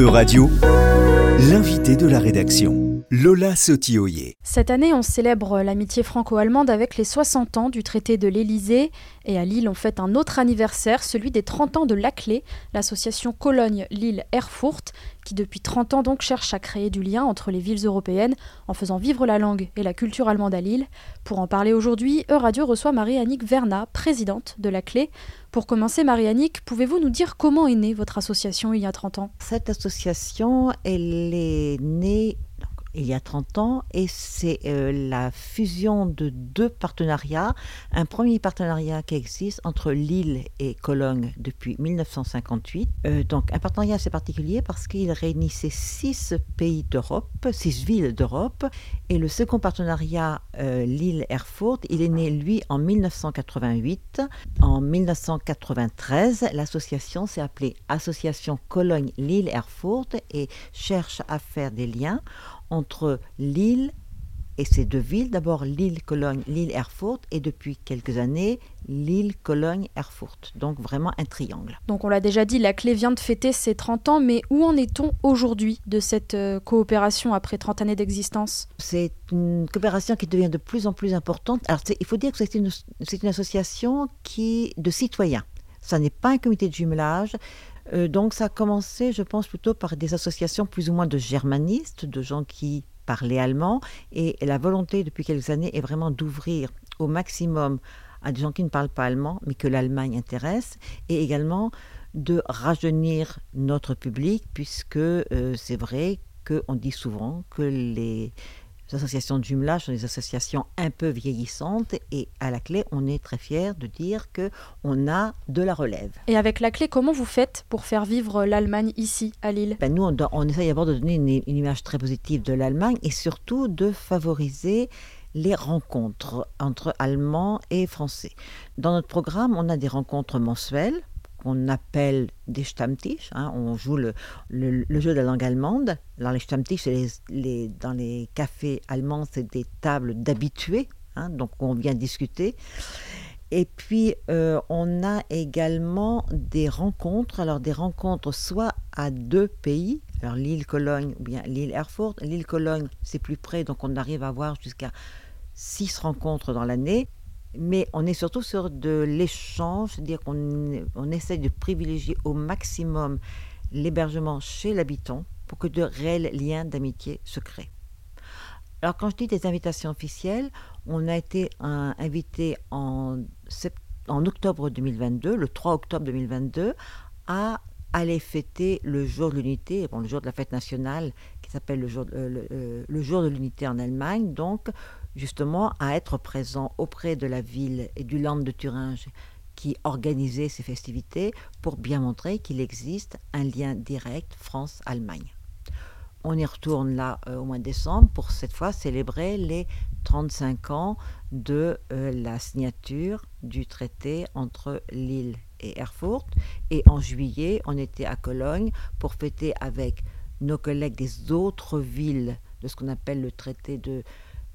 E-Radio, l'invité de la rédaction. Lola Sotioyer. Cette année, on célèbre l'amitié franco-allemande avec les 60 ans du traité de l'Élysée. Et à Lille, on fête un autre anniversaire, celui des 30 ans de l'ACLÉ, l'association Cologne-Lille-Erfurt, qui depuis 30 ans donc cherche à créer du lien entre les villes européennes en faisant vivre la langue et la culture allemande à Lille. Pour en parler aujourd'hui, E-Radio reçoit Marie-Annick Verna, présidente de l'ACLÉ. Pour commencer, Marie-Annick, pouvez-vous nous dire comment est née votre association il y a 30 ans? Cette association, elle est née il y a 30 ans et c'est euh, la fusion de deux partenariats. Un premier partenariat qui existe entre Lille et Cologne depuis 1958. Euh, donc un partenariat assez particulier parce qu'il réunissait six pays d'Europe, six villes d'Europe. Et le second partenariat euh, Lille-Erfurt, il est né lui en 1988. En 1993, l'association s'est appelée Association Cologne-Lille-Erfurt et cherche à faire des liens entre Lille et ces deux villes, d'abord Lille-Cologne, Lille-Erfurt, et depuis quelques années, Lille-Cologne-Erfurt. Donc vraiment un triangle. Donc on l'a déjà dit, la clé vient de fêter ses 30 ans, mais où en est-on aujourd'hui de cette euh, coopération après 30 années d'existence? C'est une coopération qui devient de plus en plus importante. Alors il faut dire que c'est une, une, association qui, de citoyens. Ça n'est pas un comité de jumelage, euh, donc ça a commencé, je pense, plutôt par des associations plus ou moins de germanistes, de gens qui parlaient allemand. Et la volonté depuis quelques années est vraiment d'ouvrir au maximum à des gens qui ne parlent pas allemand, mais que l'Allemagne intéresse, et également de rajeunir notre public, puisque euh, c'est vrai qu'on dit souvent que les les associations de jumelage sont des associations un peu vieillissantes et à la clé, on est très fiers de dire que on a de la relève. Et avec la clé, comment vous faites pour faire vivre l'Allemagne ici, à Lille? Ben Nous, on, on essaye d'abord de donner une, une image très positive de l'Allemagne et surtout de favoriser les rencontres entre Allemands et Français. Dans notre programme, on a des rencontres mensuelles qu'on appelle des Stammtisch. Hein, on joue le, jeu de la langue allemande. Alors les Stammtisch, dans les cafés allemands, c'est des tables d'habitués, hein, donc on vient discuter. Et puis, euh, on a également des rencontres, alors des rencontres soit à deux pays, alors l'île-Cologne ou bien l'île-Erfurt. L'île-Cologne, c'est plus près, donc on arrive à avoir jusqu'à six rencontres dans l'année mais on est surtout sur de l'échange, c'est-à-dire qu'on on essaie de privilégier au maximum l'hébergement chez l'habitant pour que de réels liens d'amitié se créent. Alors quand je dis des invitations officielles, on a été invité en, en octobre 2022, le 3 octobre 2022, à aller fêter le jour de l'unité, bon, le jour de la fête nationale s'appelle le jour, euh, euh, le jour de l'unité en Allemagne, donc justement à être présent auprès de la ville et du Land de Thuringe qui organisait ces festivités pour bien montrer qu'il existe un lien direct France-Allemagne. On y retourne là euh, au mois de décembre pour cette fois célébrer les 35 ans de la signature du traité entre Lille et Erfurt. Et en juillet, on était à Cologne pour fêter avec nos collègues des autres villes de ce qu'on appelle le traité de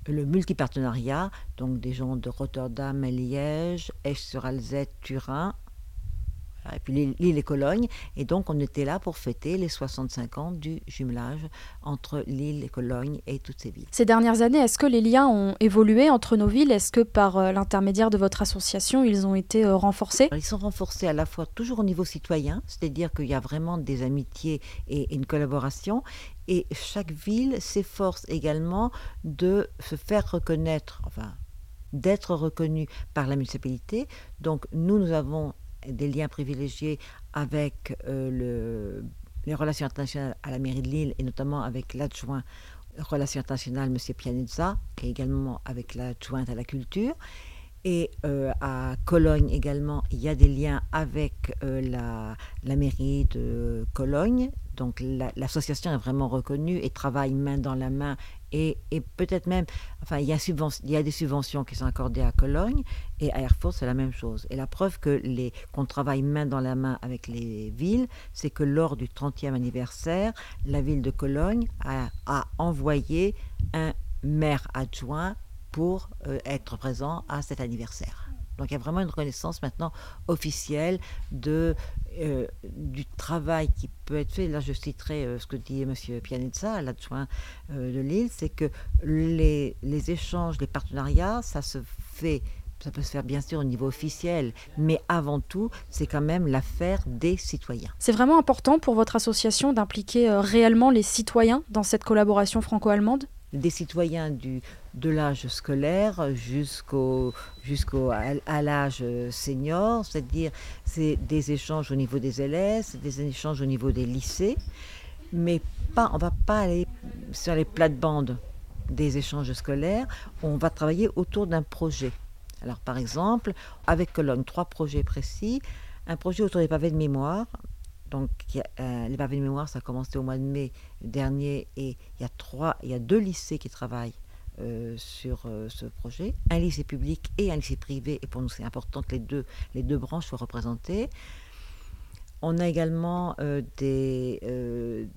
le multipartenariat, donc des gens de Rotterdam, Liège, Esch-sur-Alzette, Turin, et puis l'île et Cologne. Et donc, on était là pour fêter les 65 ans du jumelage entre l'île et Cologne et toutes ces villes. Ces dernières années, est-ce que les liens ont évolué entre nos villes? Est-ce que par euh, l'intermédiaire de votre association, ils ont été euh, renforcés? Ils sont renforcés à la fois toujours au niveau citoyen, c'est-à-dire qu'il y a vraiment des amitiés et une collaboration. Et chaque ville s'efforce également de se faire reconnaître, enfin, d'être reconnue par la municipalité. Donc nous, nous avons des liens privilégiés avec euh, les relations internationales à la mairie de Lille et notamment avec l'adjoint relations internationales, M. Pianezza, et également avec l'adjointe à la culture. Et euh, à Cologne également, il y a des liens avec euh, la, la, mairie de Cologne. Donc l'association est vraiment reconnue et travaille main dans la main. Et, peut-être même, enfin, il y, a des subventions qui sont accordées à Cologne et à Erfurt, c'est la même chose. Et la preuve que qu'on travaille main dans la main avec les villes, c'est que lors du 30e anniversaire, la ville de Cologne a, a envoyé un maire adjoint pour euh, être présent à cet anniversaire. Donc il y a vraiment une reconnaissance maintenant officielle de euh, du travail qui peut être fait, là je citerai euh, ce que dit M. Pianezza, l'adjoint euh, de Lille, c'est que les, les, échanges, les partenariats, ça se fait, ça peut se faire bien sûr au niveau officiel, mais avant tout, c'est quand même l'affaire des citoyens. C'est vraiment important pour votre association d'impliquer réellement les citoyens dans cette collaboration franco-allemande? Des citoyens du, de l'âge scolaire jusqu'au jusqu'au à, l'âge senior, c'est-à-dire c'est des échanges au niveau des élèves, des échanges au niveau des lycées, mais pas, on va pas aller sur les plates-bandes des échanges scolaires, on va travailler autour d'un projet. Alors par exemple, avec Cologne, trois projets précis, un projet autour des pavés de mémoire, donc, euh, les pavés de mémoire, ça a commencé au mois de mai dernier et il y a, trois, il y a deux lycées qui travaillent euh, sur euh, ce projet, un lycée public et un lycée privé, et pour nous c'est important que les deux, les deux branches soient représentées. On a également des,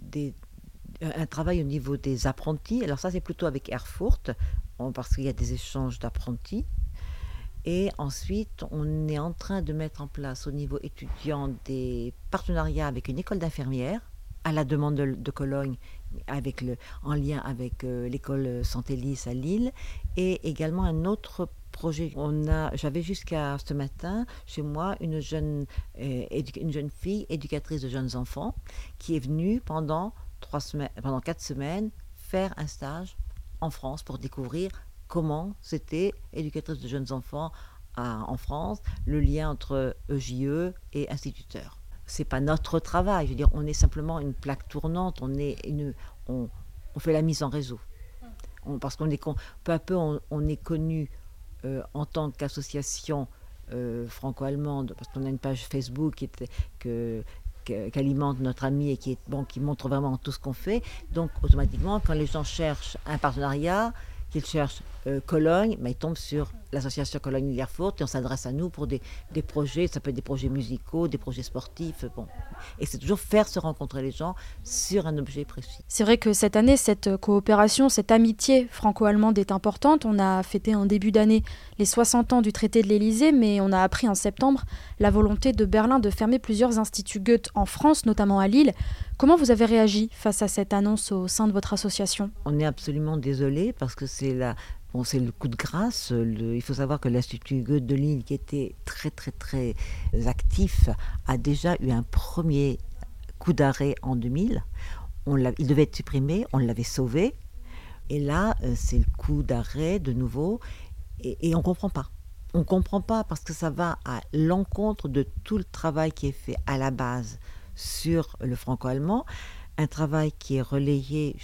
des, un travail au niveau des apprentis, alors ça c'est plutôt avec Erfurt, parce qu'il y a des échanges d'apprentis, et ensuite, on est en train de mettre en place au niveau étudiant des partenariats avec une école d'infirmières à la demande de, Cologne, avec le, en lien avec euh, l'école Santélis à Lille, et également un autre projet. On a, j'avais jusqu'à ce matin chez moi une jeune, euh, une jeune fille éducatrice de jeunes enfants qui est venue pendant trois semaines, pendant quatre semaines faire un stage en France pour découvrir comment c'était éducatrice de jeunes enfants en France, le lien entre EJE e et instituteur. C'est pas notre travail, je veux dire, on est simplement une plaque tournante, on est on, fait la mise en réseau. parce qu'on est peu à peu on, est connu euh, en tant qu'association euh, franco-allemande, parce qu'on a une page Facebook qui qu'alimente notre ami et qui, montre vraiment tout ce qu'on fait. Donc automatiquement, quand les gens cherchent un partenariat, qu'ils cherchent euh, Cologne, mais ils tombent sur l'association cologne lierfurt et on s'adresse à nous pour des, des, projets, ça peut être des projets musicaux, des projets sportifs, bon. Et c'est toujours faire se rencontrer les gens sur un objet précis. C'est vrai que cette année, cette coopération, cette amitié franco-allemande est importante. On a fêté en début d'année les 60 ans du traité de l'Élysée, mais on a appris en septembre la volonté de Berlin de fermer plusieurs instituts Goethe en France, notamment à Lille. Comment vous avez réagi face à cette annonce au sein de votre association? On est absolument désolé parce que c'est la, Bon, c'est le coup de grâce. il faut savoir que l'Institut Goethe de Lille, qui était très très très actif, a déjà eu un premier coup d'arrêt en 2000. On il devait être supprimé, on l'avait sauvé. Et là, euh, c'est le coup d'arrêt de nouveau. Et, on ne comprend pas. On ne comprend pas parce que ça va à l'encontre de tout le travail qui est fait à la base sur le franco-allemand un travail qui est relayé,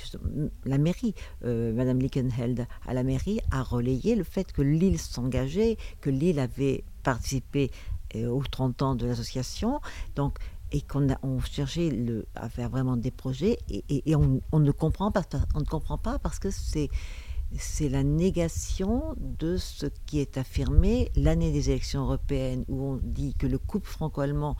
la mairie, euh, Madame Lickenheld à la mairie a relayé le fait que Lille s'engageait, que Lille avait participé euh, aux 30 ans de l'association, donc et qu'on a on cherchait à faire vraiment des projets et, on, ne comprend pas, on ne comprend pas parce que c'est c'est la négation de ce qui est affirmé l'année des élections européennes où on dit que le couple franco-allemand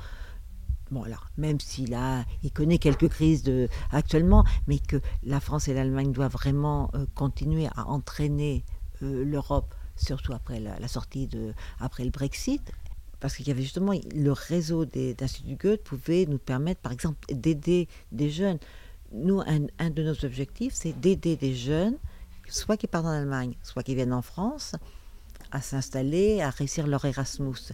même s'il a, il connaît quelques crises actuellement, mais que la France et l'Allemagne doivent vraiment euh, continuer à entraîner euh, l'Europe, surtout après la, sortie de, après le Brexit, parce qu'il y avait justement le réseau des instituts Goethe pouvait nous permettre, par exemple, d'aider des jeunes. Nous, un de nos objectifs, c'est d'aider des jeunes, soit qui partent en Allemagne, soit qui viennent en France, à s'installer, à réussir leur Erasmus.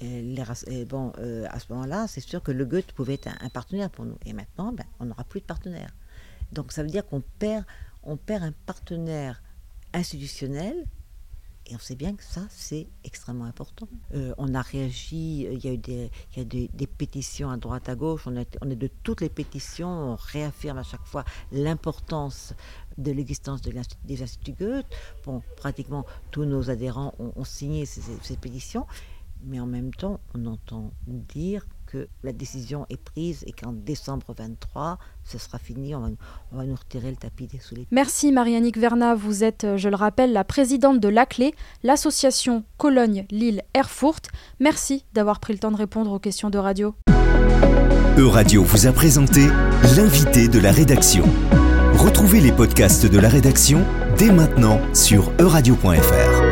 Et, bon, euh, à ce moment-là, c'est sûr que le Goethe pouvait être un, partenaire pour nous. Et maintenant, ben, on n'aura plus de partenaire. Donc ça veut dire qu'on perd, un partenaire institutionnel. Et on sait bien que ça, c'est extrêmement important. Euh, on a réagi, il y a eu des, pétitions à droite, à gauche. On, est de toutes les pétitions. On réaffirme à chaque fois l'importance de l'existence de des instituts Goethe. Pratiquement tous nos adhérents ont, signé ces pétitions mais en même temps, on entend dire que la décision est prise et qu'en décembre 23, ce sera fini, on va, nous retirer le tapis des sous les Merci Marianique Verna, vous êtes, euh, je le rappelle, la présidente de l'ACLÉ, l'association Cologne-Lille-Erfurt. Merci d'avoir pris le temps de répondre aux questions de radio. Euradio vous a présenté l'invité de la rédaction. Retrouvez les podcasts de la rédaction dès maintenant sur euradio.fr.